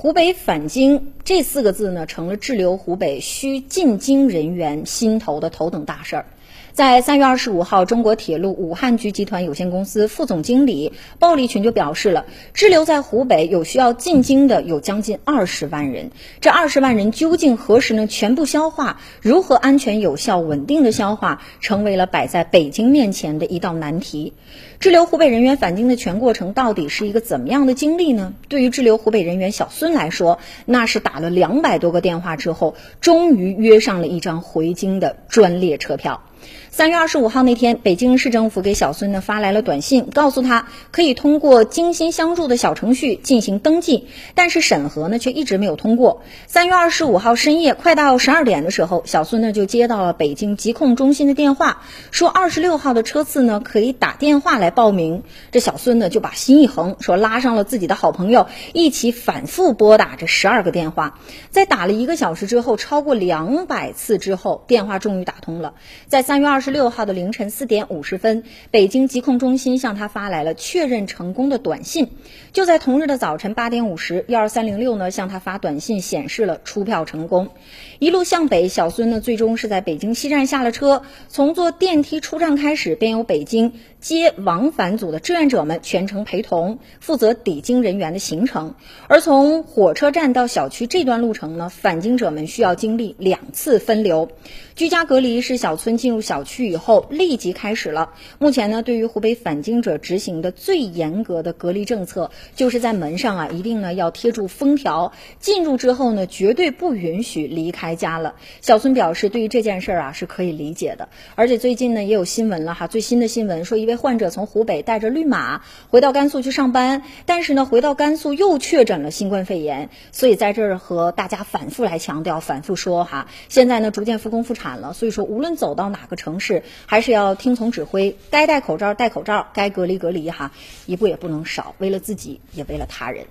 湖北返京这四个字呢，成了滞留湖北需进京人员心头的头等大事儿。在三月二十五号，中国铁路武汉局集团有限公司副总经理鲍立群就表示了，滞留在湖北有需要进京的有将近二十万人。这二十万人究竟何时能全部消化？如何安全、有效、稳定的消化，成为了摆在北京面前的一道难题。滞留湖北人员返京的全过程到底是一个怎么样的经历呢？对于滞留湖北人员小孙来说，那是打了两百多个电话之后，终于约上了一张回京的专列车票。三月二十五号那天，北京市政府给小孙呢发来了短信，告诉他可以通过“精心相助”的小程序进行登记，但是审核呢却一直没有通过。三月二十五号深夜快到十二点的时候，小孙呢就接到了北京疾控中心的电话，说二十六号的车次呢可以打电话来报名。这小孙呢就把心一横，说拉上了自己的好朋友一起反复拨打这十二个电话，在打了一个小时之后，超过两百次之后，电话终于打通了。在三月二十六号的凌晨四点五十分，北京疾控中心向他发来了确认成功的短信。就在同日的早晨八点五十，幺二三零六呢向他发短信显示了出票成功。一路向北，小孙呢最终是在北京西站下了车。从坐电梯出站开始，便由北京接往返组的志愿者们全程陪同，负责抵京人员的行程。而从火车站到小区这段路程呢，返京者们需要经历两次分流。居家隔离是小村进入小区以后立即开始了。目前呢，对于湖北返京者执行的最严格的隔离政策，就是在门上啊一定呢要贴住封条，进入之后呢绝对不允许离开家了。小孙表示，对于这件事儿啊是可以理解的。而且最近呢也有新闻了哈，最新的新闻说一患者从湖北带着绿码回到甘肃去上班，但是呢回到甘肃又确诊了新冠肺炎。所以在这儿和大家反复来强调，反复说哈，现在呢逐渐复工复产。了，所以说无论走到哪个城市，还是要听从指挥，该戴口罩戴口罩，该隔离隔离哈，一步也不能少，为了自己，也为了他人。